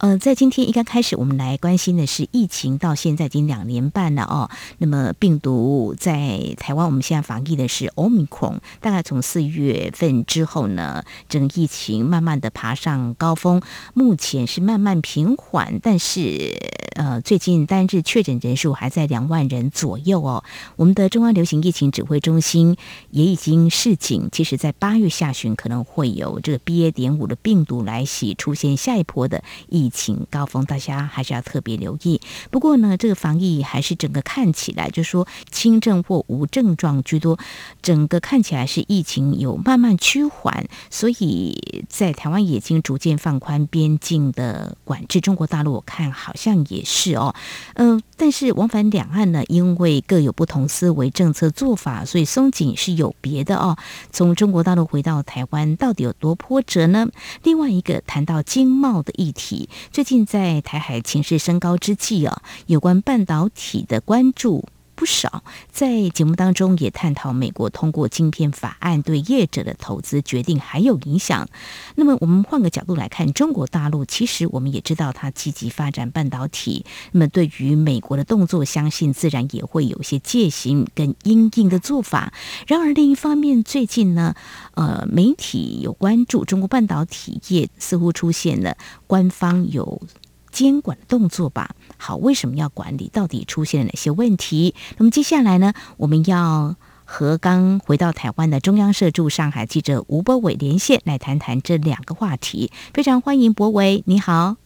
呃，在今天一刚开始，我们来关心的是疫情，到现在已经两年半了哦。那么病毒在台湾，我们现在防疫的是 Omicron，大概从四月份之后呢，整个疫情慢慢的爬上高峰，目前是慢慢平缓，但是呃，最近单日确诊人数还在两万人左右哦。我们的中央流行疫情指挥中心也已经示警。其实，在八月下旬可能会有这个 BA. 点五的病毒来袭，出现下一波的疫情高峰，大家还是要特别留意。不过呢，这个防疫还是整个看起来，就是说轻症或无症状居多，整个看起来是疫情有慢慢趋缓，所以在台湾已经逐渐放宽边境的管制。中国大陆我看好像也是哦，嗯、但是往返两岸呢，因为各有不同思维、政策做法，所以松紧是有别的哦。从中国大陆回到台湾，到底有多波折呢？另外一个谈到经贸的议题，最近在台海情势升高之际啊，有关半导体的关注。不少在节目当中也探讨美国通过晶片法案对业者的投资决定还有影响。那么我们换个角度来看，中国大陆其实我们也知道它积极发展半导体。那么对于美国的动作，相信自然也会有一些戒心跟因应的做法。然而另一方面，最近呢，呃，媒体有关注中国半导体业似乎出现了官方有。监管的动作吧，好，为什么要管理？到底出现了哪些问题？那么接下来呢，我们要和刚回到台湾的中央社驻上海记者吴博伟连线，来谈谈这两个话题。非常欢迎博伟，你好，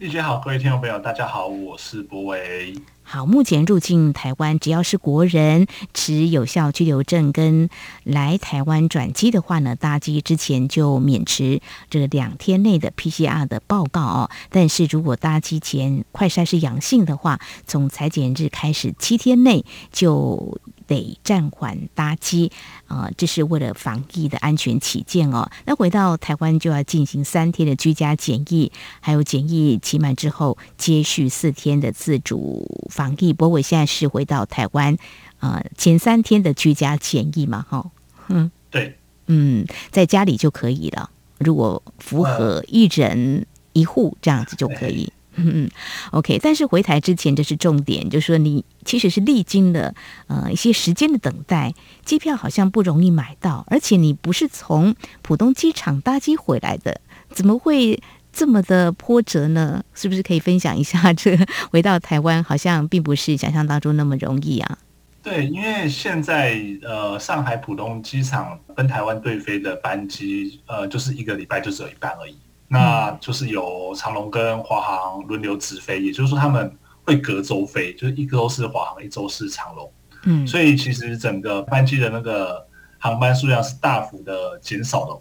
丽姐好，各位听众朋友，大家好，我是博维。好，目前入境台湾，只要是国人持有效居留证跟来台湾转机的话呢，搭机之前就免持这两天内的 PCR 的报告哦。但是如果搭机前快筛是阳性的话，从采检日开始七天内就。得暂缓搭机啊，这是为了防疫的安全起见哦。那回到台湾就要进行三天的居家检疫，还有检疫期满之后接续四天的自主防疫。柏纬现在是回到台湾啊，前三天的居家检疫嘛，哈，嗯，对，嗯，在家里就可以了。如果符合一人一户这样子就可以。嗯，OK，但是回台之前这是重点，就是说你其实是历经了呃一些时间的等待，机票好像不容易买到，而且你不是从浦东机场搭机回来的，怎么会这么的波折呢？是不是可以分享一下这回到台湾好像并不是想象当中那么容易啊？对，因为现在呃上海浦东机场跟台湾对飞的班机呃就是一个礼拜就只有一班而已。那就是由长龙跟华航轮流直飞，也就是说他们会隔周飞，就是一周是华航，一周是长龙。嗯，所以其实整个班机的那个航班数量是大幅的减少的。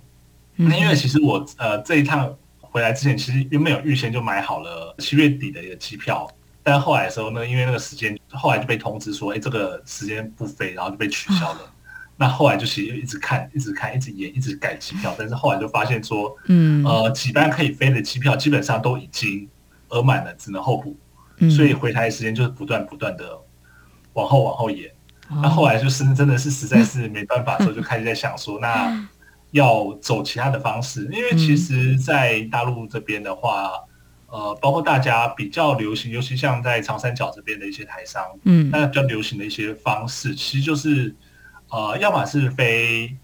那因为其实我呃这一趟回来之前，其实原本有预先就买好了七月底的一个机票，但后来的时候呢，因为那个时间后来就被通知说，哎，这个时间不飞，然后就被取消了。那后来就其实一直看，一直看，一直演，一直改机票，但是后来就发现说，嗯，呃，几班可以飞的机票基本上都已经额满了，只能候补，嗯，所以回台的时间就是不断不断的往后往后延。哦，那后来就是真的是实在是没办法，所以就开始在想说，那要走其他的方式，因为其实，在大陆这边的话，呃，包括大家比较流行，尤其像在长三角这边的一些台商，嗯，那比较流行的一些方式，其实就是。呃，要么是飞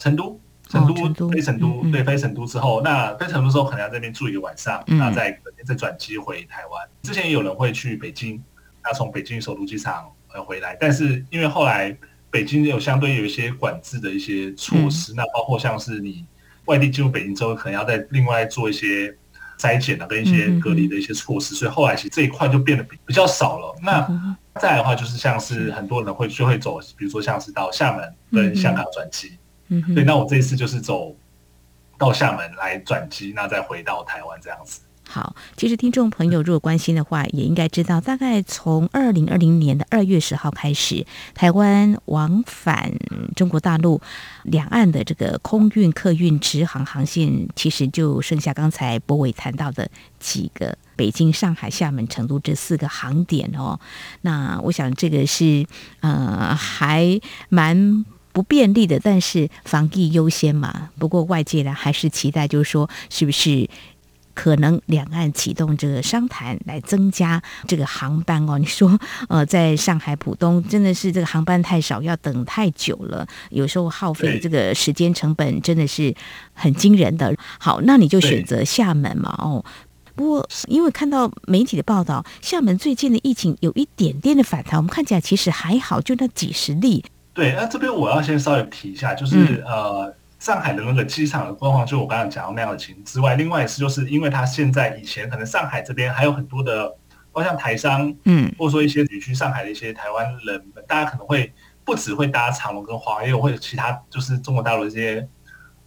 成都，成都，飞成都，对，飞成都之后，那飞成都之后可能要在这边住一个晚上，那、嗯、再再转机回台湾。之前也有人会去北京，那从北京首都机场呃回来，但是因为后来北京有相对有一些管制的一些措施，嗯、那包括像是你外地进入北京之后，可能要再另外做一些筛检啊，跟一些隔离的一些措施，所以后来其实这一块就变得比比较少了。那再的话，就是像是很多人会就会走，比如说像是到厦门跟香港转机，嗯，对。那我这一次就是走到厦门来转机，那再回到台湾这样子。好，其实听众朋友如果关心的话，也应该知道，大概从二零二零年的二月十号开始，台湾往返中国大陆两岸的这个空运、客运直航航线，其实就剩下刚才博伟谈到的几个：北京、上海、厦门、成都这四个航点哦。那我想这个是呃还蛮不便利的，但是防疫优先嘛。不过外界呢还是期待，就是说是不是？可能两岸启动这个商谈来增加这个航班哦。你说，呃，在上海浦东真的是这个航班太少，要等太久了，有时候耗费这个时间成本真的是很惊人的。好，那你就选择厦门嘛。哦，不过因为看到媒体的报道，厦门最近的疫情有一点点的反弹，我们看起来其实还好，就那几十例。对，那这边我要先稍微提一下，就是、嗯、呃。上海的那个机场的状况，就我刚刚讲到那样的情之外，另外一次就是因为它现在以前可能上海这边还有很多的，包括像台商，嗯，或者说一些旅居上海的一些台湾人，大家可能会不只会搭长龙跟华航，也有会其他就是中国大陆的一些，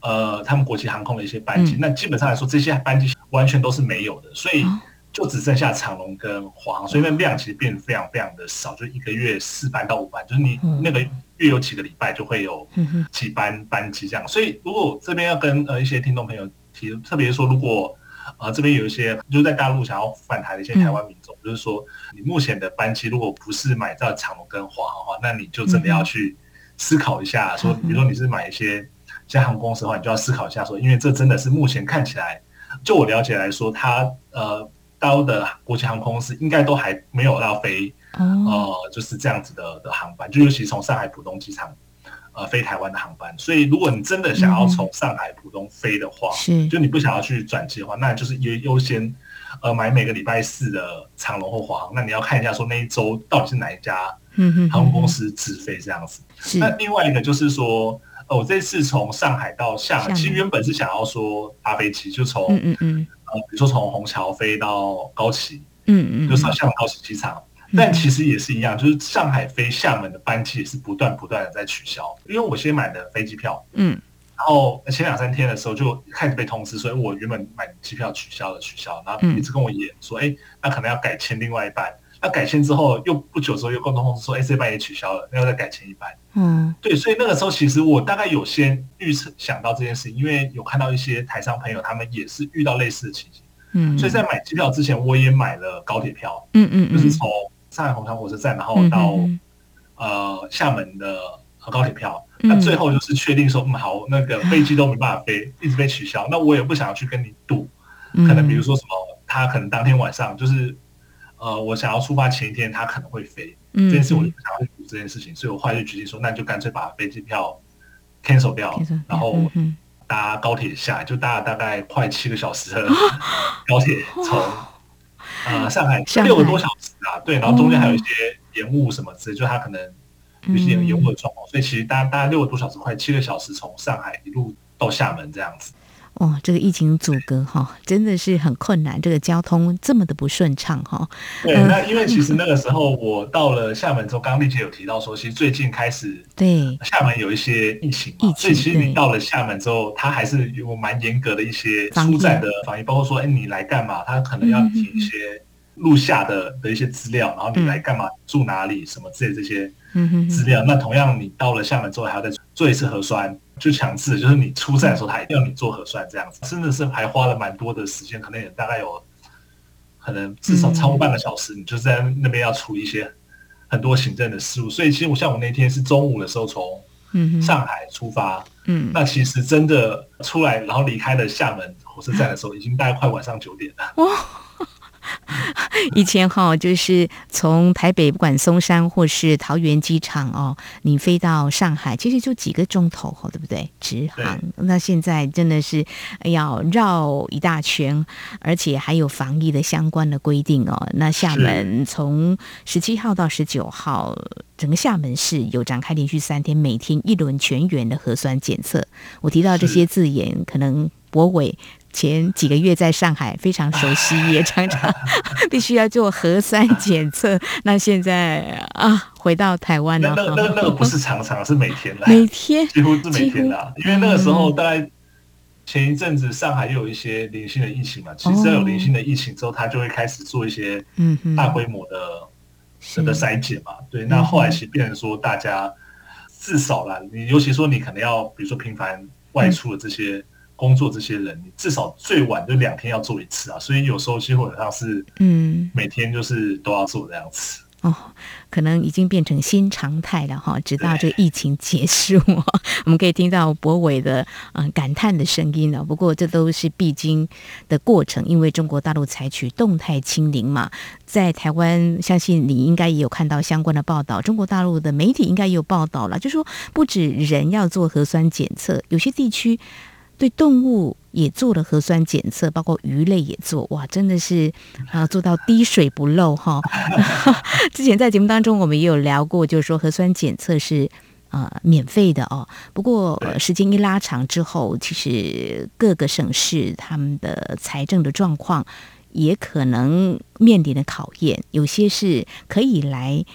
呃，他们国际航空的一些班机。嗯、那基本上来说，这些班机完全都是没有的，所以就只剩下长龙跟华航，所以那量其实变得非常非常的少，就一个月四班到五班，就是你那个。月有几个礼拜就会有几班班机这样，所以如果这边要跟呃一些听众朋友提，特别说如果呃这边有一些就是在大陆想要返台的一些台湾民众，就是说你目前的班机如果不是买到长龙跟华航的话，那你就真的要去思考一下，说比如说你是买一些像航空公司的话，你就要思考一下说，因为这真的是目前看起来，就我了解来说，它呃大陆的国际航空公司应该都还没有要飞。哦、呃，就是这样子的的航班，就尤其从上海浦东机场，呃，飞台湾的航班。所以，如果你真的想要从上海浦东飞的话，是、嗯，就你不想要去转机的话，那就是优优先，呃，买每个礼拜四的长龙或华航。那你要看一下，说那一周到底是哪一家航空公司直飞这样子。嗯、那另外一个就是说，呃，我这次从上海到厦门，其实原本是想要说搭飞机，就从嗯嗯呃，比如说从虹桥飞到高崎，嗯嗯，就上厦门高崎机场。但其实也是一样，就是上海飞厦门的班机也是不断不断的在取消。因为我先买的飞机票，嗯，然后前两三天的时候就开始被通知，所以我原本买机票取消了，取消，然后一直跟我演说，哎、嗯，那可能要改签另外一班。那改签之后，又不久之后又共同通知说，哎，这班也取消了，那要再改签一班。嗯，对，所以那个时候其实我大概有先预测想到这件事情，因为有看到一些台商朋友他们也是遇到类似的情形，嗯，所以在买机票之前，我也买了高铁票，嗯嗯，就是从。上海虹桥火车站，然后到、嗯、呃厦门的高铁票，嗯、那最后就是确定说，嗯，好，那个飞机都没办法飞，一直被取消。那我也不想要去跟你赌，可能比如说什么，他可能当天晚上就是呃，我想要出发前一天，他可能会飞，嗯、这件事我就不想要去赌这件事情，所以我后来就决定说，那就干脆把飞机票 cancel 掉，然后搭高铁下来，就搭了大概快七个小时的高铁从。呃，上海六个多小时啊，对，然后中间还有一些延误什么之类，就它可能有些延误的状况，所以其实大概大概六个多小时，快七个小时从上海一路到厦门这样子。哦，这个疫情阻隔哈，真的是很困难。这个交通这么的不顺畅哈。对，那因为其实那个时候我到了厦门之后，刚刚丽姐有提到说，其实最近开始对厦门有一些疫情嘛，所以其实你到了厦门之后，它还是有蛮严格的一些出站的防疫，包括说，哎，你来干嘛？他可能要提一些录下的的一些资料，然后你来干嘛？住哪里？什么之类这些资料。那同样，你到了厦门之后，还要再做一次核酸。就强制，就是你出站的时候，他一定要你做核酸这样子，真的是还花了蛮多的时间，可能也大概有，可能至少超过半个小时，你就在那边要处理一些很多行政的事务。所以其实我像我那天是中午的时候从上海出发，嗯，那其实真的出来然后离开了厦门火车站的时候，已经大概快晚上九点了。以前哈，就是从台北不管松山或是桃园机场哦，你飞到上海，其实就几个钟头，对不对？直航。那现在真的是要绕一大圈，而且还有防疫的相关的规定哦。那厦门从十七号到十九号，整个厦门市有展开连续三天，每天一轮全员的核酸检测。我提到这些字眼，可能柏纬。前几个月在上海非常熟悉，也常常 必须要做核酸检测。那现在啊，回到台湾了。那那那个不是常常，是每天的，每天几乎是每天的。因为那个时候大概，前一阵子上海又有一些零星的疫情嘛，其实只要有零星的疫情之后，他就会开始做一些大规模的的筛检嘛。对，那后来其实变成说，大家至少啦，你尤其说你可能要，比如说频繁外出的这些工作这些人，你至少最晚就两天要做一次啊。所以有时候基本上是，嗯，每天就是都要做这样子。哦，可能已经变成新常态了哈，直到这个疫情结束，我们可以听到博伟的嗯、呃、感叹的声音了。不过这都是必经的过程，因为中国大陆采取动态清零嘛，在台湾，相信你应该也有看到相关的报道，中国大陆的媒体应该也有报道了，就说不止人要做核酸检测，有些地区。对动物也做了核酸检测，包括鱼类也做，哇，真的是啊，做到滴水不漏哈。之前在节目当中我们也有聊过，就是说核酸检测是啊、呃、免费的哦。不过、呃、时间一拉长之后，其实各个省市他们的财政的状况也可能面临的考验，有些是可以来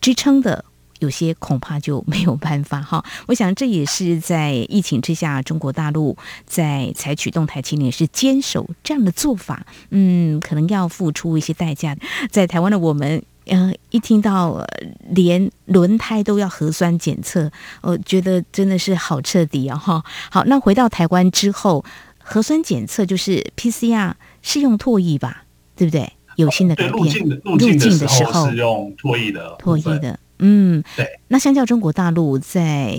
支撑的。有些恐怕就没有办法哈，我想这也是在疫情之下，中国大陆在采取动态清零，是坚守这样的做法，嗯，可能要付出一些代价。在台湾的我们，呃，一听到连轮胎都要核酸检测，我觉得真的是好彻底啊哈。好，那回到台湾之后，核酸检测就是 PCR 是用唾液吧，对不对？有新的改变。入境的入境的时候是用唾液的，唾液的。嗯，对。那相较中国大陆，在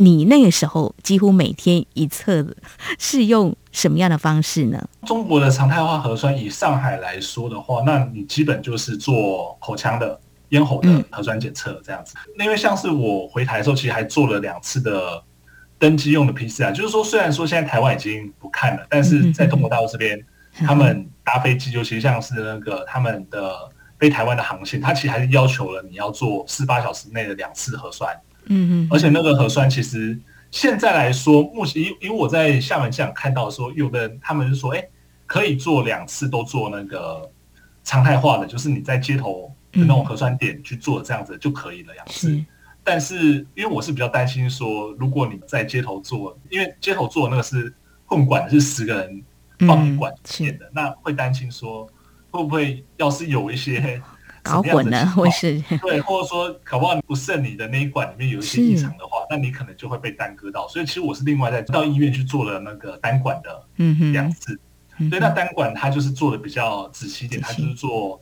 你那个时候几乎每天一测的，是用什么样的方式呢？中国的常态化核酸，以上海来说的话，那你基本就是做口腔的、咽喉的核酸检测这样子。嗯、因为像是我回台的时候，其实还做了两次的登机用的 PCR，就是说虽然说现在台湾已经不看了，但是在中国大陆这边，他们搭飞机，尤其像是那个他们的。飞台湾的航线，它其实还是要求了你要做四十八小时内的两次核酸。嗯嗯，而且那个核酸其实现在来说，目前因因为我在厦门机场看到说，有的人他们是说，哎、欸，可以做两次都做那个常态化的，就是你在街头的那种核酸点去做这样子就可以了两次。嗯、但是因为我是比较担心说，如果你在街头做，因为街头做那个是混管，是十个人放一管点的，嗯、那会担心说。会不会要是有一些 搞混了，或是 对，或者说搞不好不慎你的那一管里面有一些异常的话，那你可能就会被耽搁到。所以其实我是另外在到医院去做了那个单管的两次。所以那单管它就是做的比较仔细一点，它就是做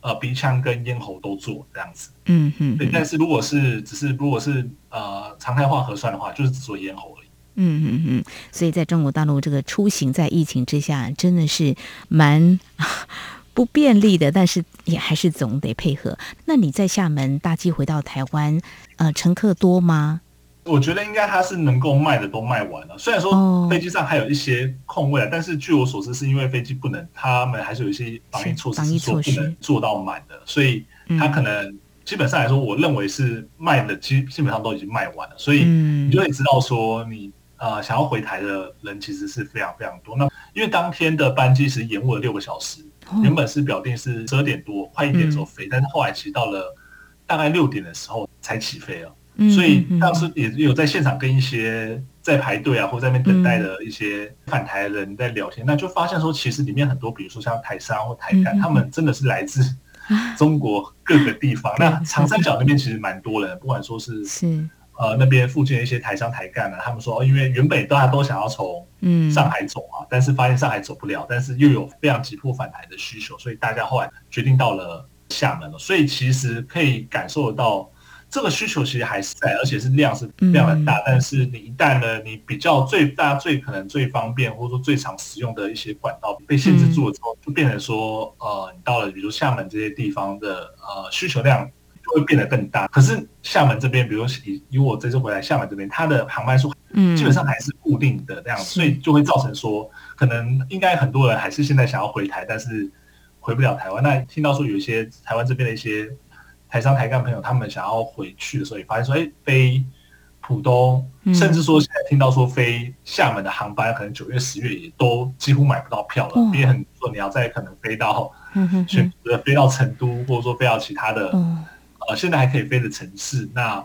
呃鼻腔跟咽喉都做这样子。嗯嗯。对，但是如果是只是如果是呃常态化核酸的话，就是只做咽喉而已。嗯嗯嗯。所以在中国大陆这个出行在疫情之下真的是蛮。不便利的，但是也还是总得配合。那你在厦门搭机回到台湾，呃，乘客多吗？我觉得应该它是能够卖的都卖完了。虽然说飞机上还有一些空位，哦、但是据我所知，是因为飞机不能，他们还是有一些防疫措施，是说不能做到满的，所以他可能基本上来说，我认为是卖的基基本上都已经卖完了。所以你就会知道说，你呃想要回台的人其实是非常非常多。那因为当天的班机是延误了六个小时。原本是表定是十二点多快一点的时候飞，嗯、但是后来其实到了大概六点的时候才起飞了。嗯、所以当时也有在现场跟一些在排队啊或在那边等待的一些返台的人在聊天，嗯、那就发现说其实里面很多，比如说像台商或台干，嗯、他们真的是来自中国各个地方。嗯、那长三角那边其实蛮多人，不管说是是。呃，那边附近的一些台商台干呢，他们说，因为原本大家都想要从上海走啊，嗯、但是发现上海走不了，但是又有非常急迫返台的需求，所以大家后来决定到了厦门了。所以其实可以感受得到，这个需求其实还是在，而且是量是非常的大。嗯、但是你一旦呢，你比较最大最可能最方便或者说最常使用的一些管道被限制住了之后，就变成说，呃，你到了比如厦门这些地方的呃需求量。会变得更大，可是厦门这边，比如以以我这次回来厦门这边，它的航班数基本上还是固定的这样，嗯、所以就会造成说，可能应该很多人还是现在想要回台，但是回不了台湾。那听到说有一些台湾这边的一些台商台干朋友，他们想要回去的时候，也发现说，哎，飞浦东，甚至说现在听到说飞厦门的航班，可能九月、十月也都几乎买不到票了，嗯、也很说你要再可能飞到选择飞到成都，或者说飞到其他的。嗯呃，现在还可以飞的城市，那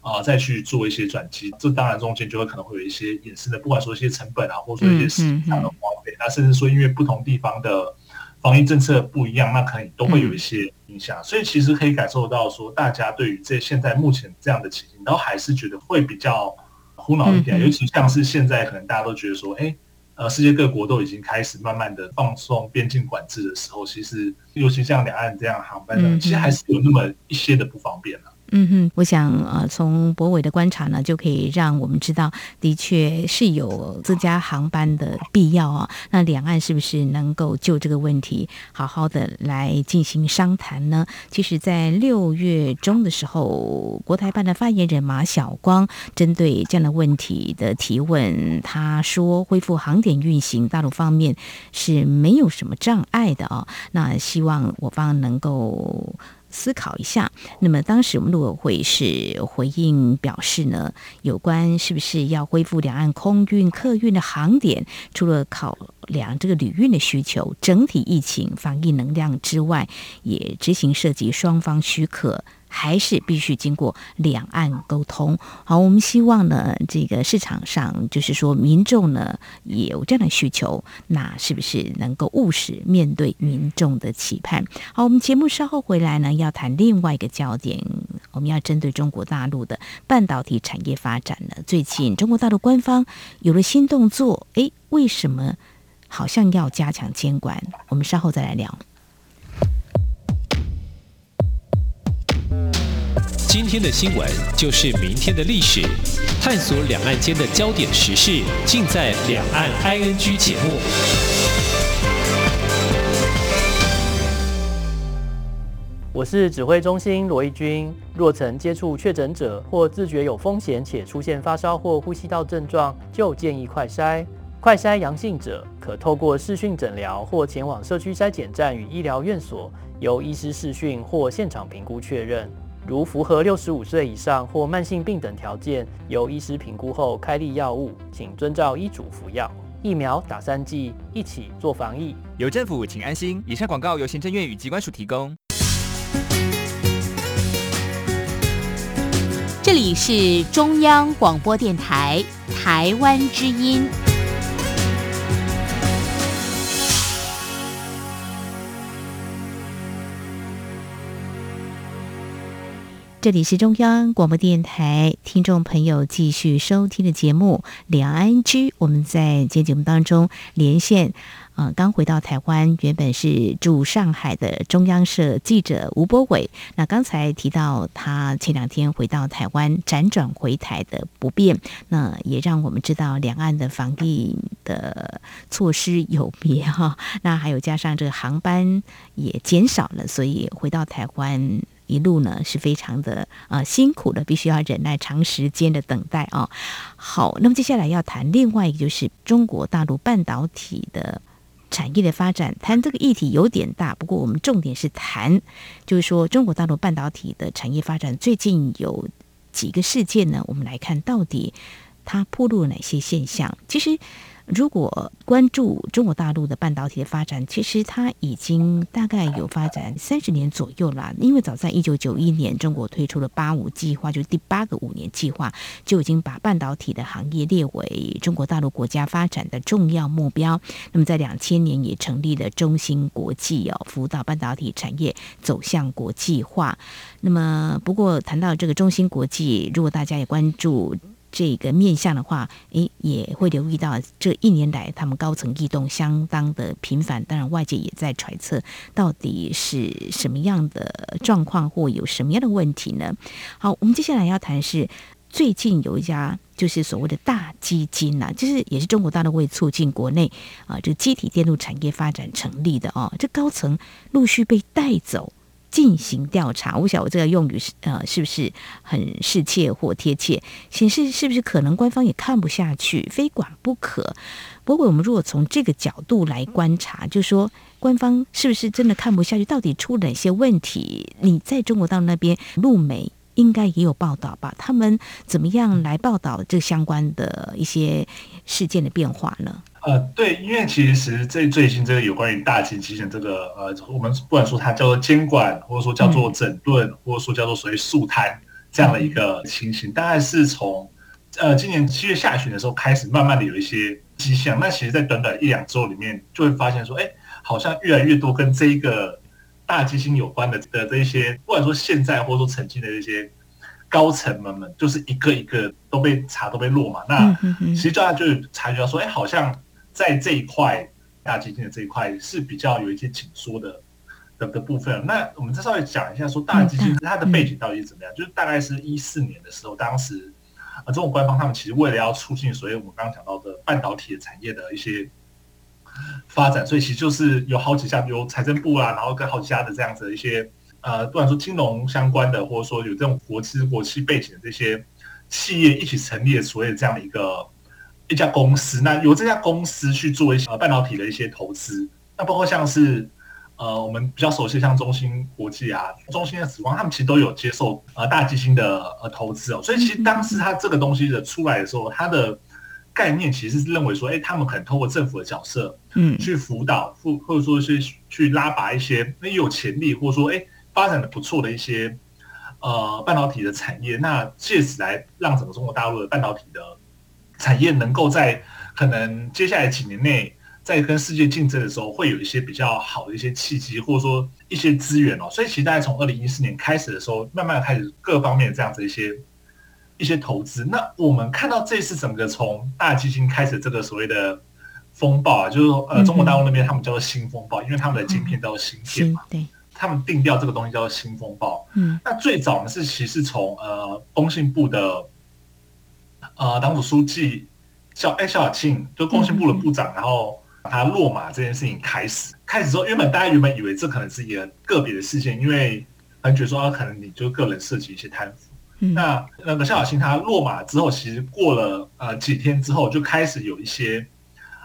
啊、呃，再去做一些转机，这当然中间就会可能会有一些衍生的，不管说一些成本啊，或者说一些时间上的花费，那、甚至说因为不同地方的防疫政策不一样，那可能都会有一些影响。嗯、所以其实可以感受到说，大家对于这现在目前这样的情形，都还是觉得会比较苦恼一点，尤其像是现在可能大家都觉得说，哎，呃，世界各国都已经开始慢慢的放松边境管制的时候，其实尤其像两岸这样航班呢，其实还是有那么一些的不方便了、啊。嗯哼，我想呃，从博伟的观察呢，就可以让我们知道，的确是有增加航班的必要啊。那两岸是不是能够就这个问题好好的来进行商谈呢？其实，在六月中的时候，国台办的发言人马晓光针对这样的问题的提问，他说恢复航点运行，大陆方面是没有什么障碍的啊。那希望我方能够。思考一下，那么当时我们陆委会是回应表示呢，有关是不是要恢复两岸空运客运的航点，除了考量这个旅运的需求、整体疫情防疫能量之外，也执行涉及双方许可。还是必须经过两岸沟通。好，我们希望呢，这个市场上就是说民众呢也有这样的需求，那是不是能够务实面对民众的期盼？好，我们节目稍后回来呢，要谈另外一个焦点，我们要针对中国大陆的半导体产业发展呢。最近中国大陆官方有了新动作，诶，为什么好像要加强监管？我们稍后再来聊。今天的新闻就是明天的历史，探索两岸间的焦点时事，尽在《两岸 ING》节目。我是指挥中心罗一军。若曾接触确诊者或自觉有风险且出现发烧或呼吸道症状，就建议快筛。快筛阳性者可透过视讯诊疗或前往社区筛检站与医疗院所，由医师视讯或现场评估确认。如符合六十五岁以上或慢性病等条件，由医师评估后开立药物，请遵照医嘱服药。疫苗打三剂，一起做防疫。有政府，请安心。以上广告由行政院与机关署提供。这里是中央广播电台台湾之音。这里是中央广播电台，听众朋友继续收听的节目《两岸居》。我们在今天节目当中连线，呃，刚回到台湾，原本是驻上海的中央社记者吴博伟。那刚才提到他前两天回到台湾，辗转回台的不便，那也让我们知道两岸的防疫的措施有别哈。那还有加上这个航班也减少了，所以回到台湾。一路呢是非常的呃辛苦的，必须要忍耐长时间的等待啊。好，那么接下来要谈另外一个，就是中国大陆半导体的产业的发展。谈这个议题有点大，不过我们重点是谈，就是说中国大陆半导体的产业发展最近有几个事件呢？我们来看到底它暴露了哪些现象？其实。如果关注中国大陆的半导体的发展，其实它已经大概有发展三十年左右了。因为早在一九九一年，中国推出了“八五”计划，就是第八个五年计划，就已经把半导体的行业列为中国大陆国家发展的重要目标。那么在两千年也成立了中芯国际哦，辅导半导体产业走向国际化。那么不过谈到这个中芯国际，如果大家也关注。这个面向的话，诶，也会留意到这一年来他们高层异动相当的频繁。当然，外界也在揣测到底是什么样的状况或有什么样的问题呢？好，我们接下来要谈是最近有一家就是所谓的大基金呐、啊，就是也是中国大陆为促进国内啊这个积体电路产业发展成立的哦，这高层陆续被带走。进行调查，我不晓得我这个用语是呃是不是很适切或贴切？显示是不是可能官方也看不下去，非管不可。不过我们如果从这个角度来观察，就说官方是不是真的看不下去？到底出了哪些问题？你在中国大陆那边，陆媒应该也有报道吧？他们怎么样来报道这相关的一些事件的变化呢？呃，对，因为其实这最近这个有关于大型机型这个呃，我们不管说它叫做监管，或者说叫做整顿，或者说叫做所谓肃贪这样的一个情形，大概是从呃今年七月下旬的时候开始，慢慢的有一些迹象。那其实，在短短一两周里面，就会发现说，哎，好像越来越多跟这一个大基金有关的的这一些，不管说现在或者说曾经的这些高层们们，就是一个一个都被查都被落嘛。那其实大家就察觉到说，哎，好像在这一块大基金的这一块是比较有一些紧缩的。的的部分，那我们再稍微讲一下，说大基金它的背景到底是怎么样？就是大概是一四年的时候，当时啊，中国官方他们其实为了要促进，所以我们刚刚讲到的半导体的产业的一些发展，所以其实就是有好几家，比如财政部啊，然后跟好几家的这样子的一些呃，不管说金融相关的，或者说有这种国资国企背景的这些企业一起成立了所谓的这样的一个一家公司，那由这家公司去做一些半导体的一些投资，那包括像是。呃，我们比较熟悉像中芯国际啊、中芯的紫光，他们其实都有接受呃大基金的呃投资哦。所以其实当时它这个东西的出来的时候，它的概念其实是认为说，哎，他们可能通过政府的角色，嗯，去辅导或或者说是去拉拔一些那有潜力或者说哎发展的不错的一些呃半导体的产业，那借此来让整个中国大陆的半导体的产业能够在可能接下来几年内。在跟世界竞争的时候，会有一些比较好的一些契机，或者说一些资源哦。所以，其实大概从二零一四年开始的时候，慢慢开始各方面这样子一些一些投资。那我们看到这次整个从大基金开始这个所谓的风暴啊，就是说呃，中国大陆那边他们叫做新风暴，因为他们的晶片叫做芯片嘛，对，他们定调这个东西叫做新风暴。嗯，那最早呢是其实从呃工信部的呃党组书记肖哎肖亚庆，就工信部的部长，然后。他落马这件事情开始，开始之后，原本大家原本以为这可能是一个个别的事件，因为很觉得说可能你就个人涉及一些贪腐。嗯、那那个肖小青他落马之后，其实过了呃几天之后，就开始有一些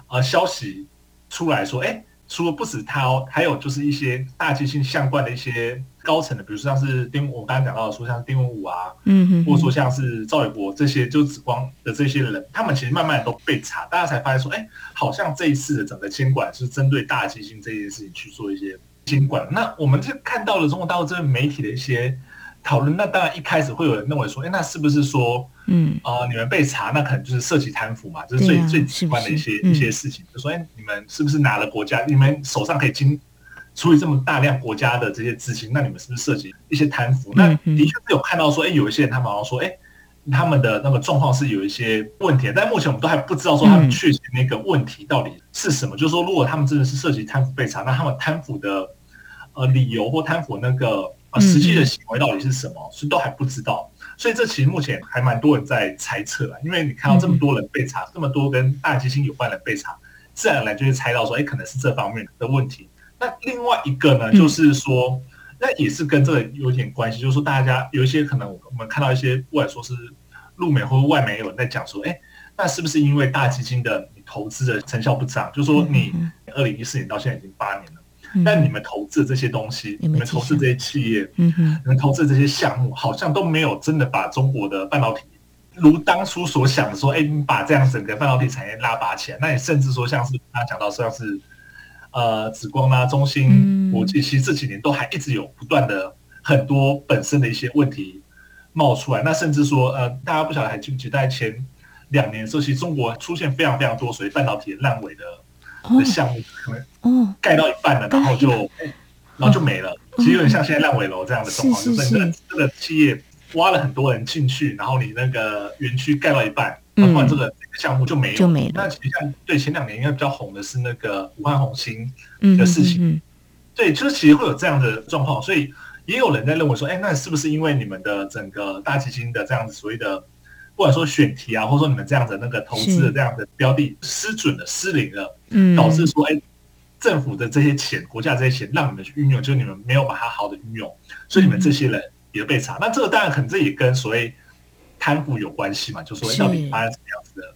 呃消息出来说，哎。除了不止他哦，还有就是一些大基金相关的一些高层的，比如说像是丁，我刚刚讲到的说像丁文武啊，嗯哼，或者说像是赵伟国这些，就紫光的这些人，他们其实慢慢的都被查，大家才发现说，哎，好像这一次的整个监管是针对大基金这件事情去做一些监管。那我们就看到了中国大陆这边媒体的一些。讨论，那当然一开始会有人认为说，哎，那是不是说，嗯，啊、呃，你们被查，那可能就是涉及贪腐嘛，就是最、啊、最直观的一些一些事情。就说，哎，你们是不是拿了国家，你们手上可以经处理这么大量国家的这些资金，那你们是不是涉及一些贪腐？那的确是有看到说，哎，有一些人他们好像说，哎，他们的那个状况是有一些问题，但目前我们都还不知道说他们确切那个问题到底是什么。嗯、就是说，如果他们真的是涉及贪腐被查，那他们贪腐的呃理由或贪腐那个。呃，实际的行为到底是什么？是都还不知道，所以这其实目前还蛮多人在猜测啊。因为你看到这么多人被查，这么多跟大基金有关的被查，自然而然就会猜到说，哎，可能是这方面的问题。那另外一个呢，就是说，那也是跟这个有点关系，就是说，大家有一些可能我们看到一些，不管说是陆媒或者外媒有人在讲说，哎，那是不是因为大基金的你投资的成效不彰？就是说，你二零一四年到现在已经八年了。但你们投资这些东西，你们投资这些企业，嗯哼，你们投资这些项目，好像都没有真的把中国的半导体，如当初所想的说，哎，你把这样整个半导体产业拉拔起来，那你甚至说像是他讲到像是，呃，紫光啊、中芯国际，其实这几年都还一直有不断的很多本身的一些问题冒出来。那甚至说，呃，大家不晓得还记不记得在前两年的时候，其实中国出现非常非常多属于半导体烂尾的。的项目可能盖到一半了，然后就，然后就没了。其实有点像现在烂尾楼这样的状况，就是那个这个企业挖了很多人进去，然后你那个园区盖到一半，然后这个项目就没有。那其实像对前两年应该比较红的是那个武汉红星的事情，对，就是其实会有这样的状况，所以也有人在认为说，哎，那是不是因为你们的整个大基金的这样子所谓的？不管说选题啊，或者说你们这样的那个投资的这样的标的失准了、失灵了，嗯，导致说，哎，政府的这些钱、国家这些钱让你们去运用，就是你们没有把它好的运用，所以你们这些人也被查。嗯、那这个当然可能这也跟所谓贪腐有关系嘛，就说到底发生什么样子的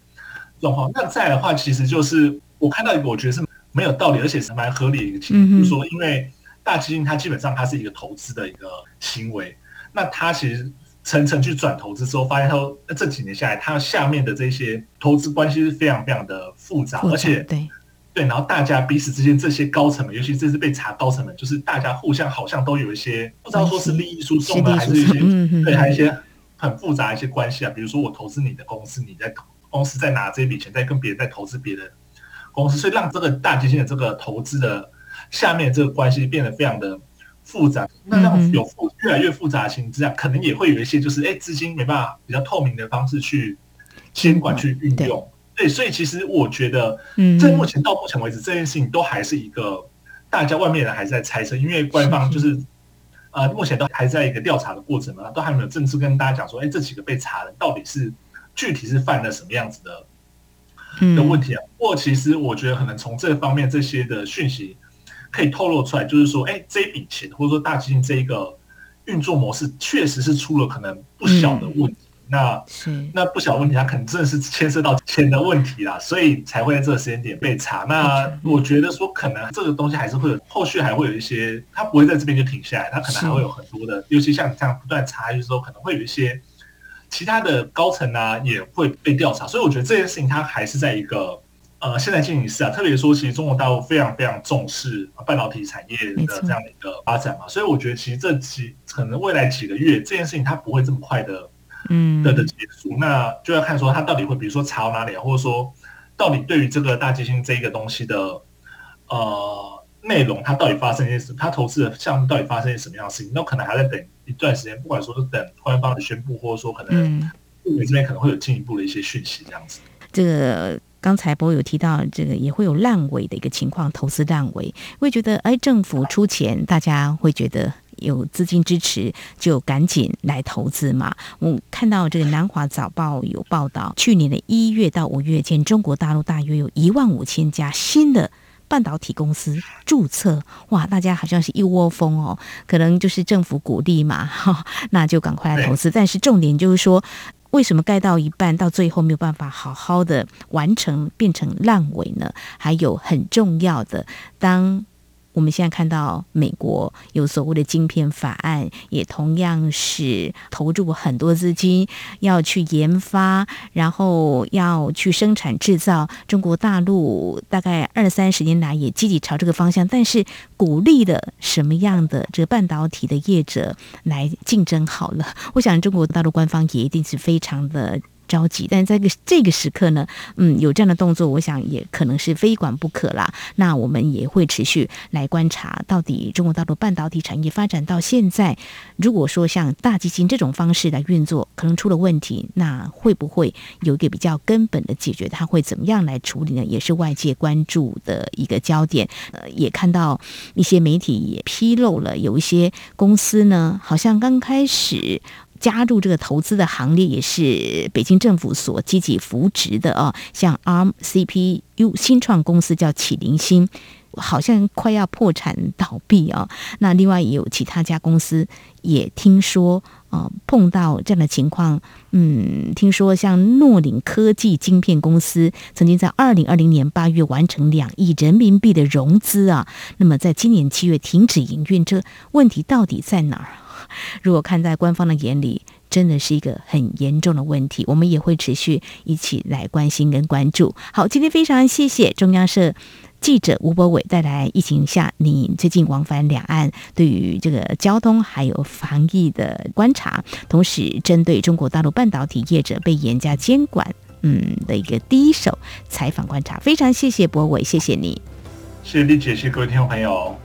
状况。那再的话，其实就是我看到一个我觉得是没有道理，而且是蛮合理的一个情况，就是说，因为大基金它基本上它是一个投资的一个行为，那它其实。层层去转投资之后，发现他这几年下来，它下面的这些投资关系是非常非常的复杂，而且对对，然后大家彼此之间这些高层们，尤其这次被查高层们，就是大家互相好像都有一些不知道说是利益输送的，还是一些对，还有一些很复杂的一些关系啊，比如说我投资你的公司，你在公司在拿这笔钱，在跟别人在投资别的公司，所以让这个大基金的这个投资的下面这个关系变得非常的复杂。那让有复越来越复杂的情况之下，可能也会有一些就是哎，资金没办法比较透明的方式去监管去运用。对，所以其实我觉得，在目前到目前为止，这件事情都还是一个大家外面人还是在猜测，因为官方就是。呃，目前都还在一个调查的过程嘛，都还没有正式跟大家讲说，哎，这几个被查的到底是具体是犯了什么样子的的问题啊？不过其实我觉得可能从这方面这些的讯息可以透露出来，就是说，哎，这一笔钱或者说大基金这一个运作模式确实是出了可能不小的问题。那那不小问题，它可能真的是牵涉到钱的问题啦，所以才会在这个时间点被查。那我觉得说，可能这个东西还是会有后续，还会有一些，它不会在这边就停下来，它可能还会有很多的，尤其像你这样不断查就是说，可能会有一些其他的高层啊也会被调查。所以我觉得这件事情它还是在一个呃现在进行式啊，特别说，其实中国大陆非常非常重视半导体产业的这样的一个发展嘛，所以我觉得其实这几可能未来几个月这件事情它不会这么快的。嗯的的结束，那就要看说它到底会，比如说查到哪里啊，或者说到底对于这个大基金这一个东西的呃内容，它到底发生一些什么，他投资的项目到底发生一些什么样的事情，那可能还在等一段时间，不管说是等官方的宣布，或者说可能部门这边可能会有进一步的一些讯息这样子。这个刚才博有提到，这个也会有烂尾的一个情况，投资烂尾，会觉得哎，政府出钱，大家会觉得。有资金支持，就赶紧来投资嘛。我看到这个南华早报有报道，去年的一月到五月间，中国大陆大约有一万五千家新的半导体公司注册。哇，大家好像是一窝蜂哦，可能就是政府鼓励嘛，哈，那就赶快来投资。但是重点就是说，为什么盖到一半到最后没有办法好好的完成，变成烂尾呢？还有很重要的，当。我们现在看到美国有所谓的晶片法案，也同样是投入很多资金要去研发，然后要去生产制造。中国大陆大概二三十年来也积极朝这个方向，但是鼓励的什么样的这个半导体的业者来竞争好了？我想中国大陆官方也一定是非常的。着急，但在这个这个时刻呢，嗯，有这样的动作，我想也可能是非管不可啦。那我们也会持续来观察，到底中国大陆半导体产业发展到现在，如果说像大基金这种方式来运作，可能出了问题，那会不会有一个比较根本的解决？它会怎么样来处理呢？也是外界关注的一个焦点。呃，也看到一些媒体也披露了，有一些公司呢，好像刚开始。加入这个投资的行列也是北京政府所积极扶植的啊，像 ARM CPU 新创公司叫启灵芯，好像快要破产倒闭啊。那另外也有其他家公司也听说啊碰到这样的情况，嗯，听说像诺领科技晶片公司曾经在二零二零年八月完成两亿人民币的融资啊，那么在今年七月停止营运，这问题到底在哪儿？如果看在官方的眼里，真的是一个很严重的问题，我们也会持续一起来关心跟关注。好，今天非常谢谢中央社记者吴博伟带来疫情下你最近往返两岸对于这个交通还有防疫的观察，同时针对中国大陆半导体业者被严加监管，嗯的一个第一手采访观察，非常谢谢博伟，谢谢你，谢谢丽姐，谢谢各位听众朋友。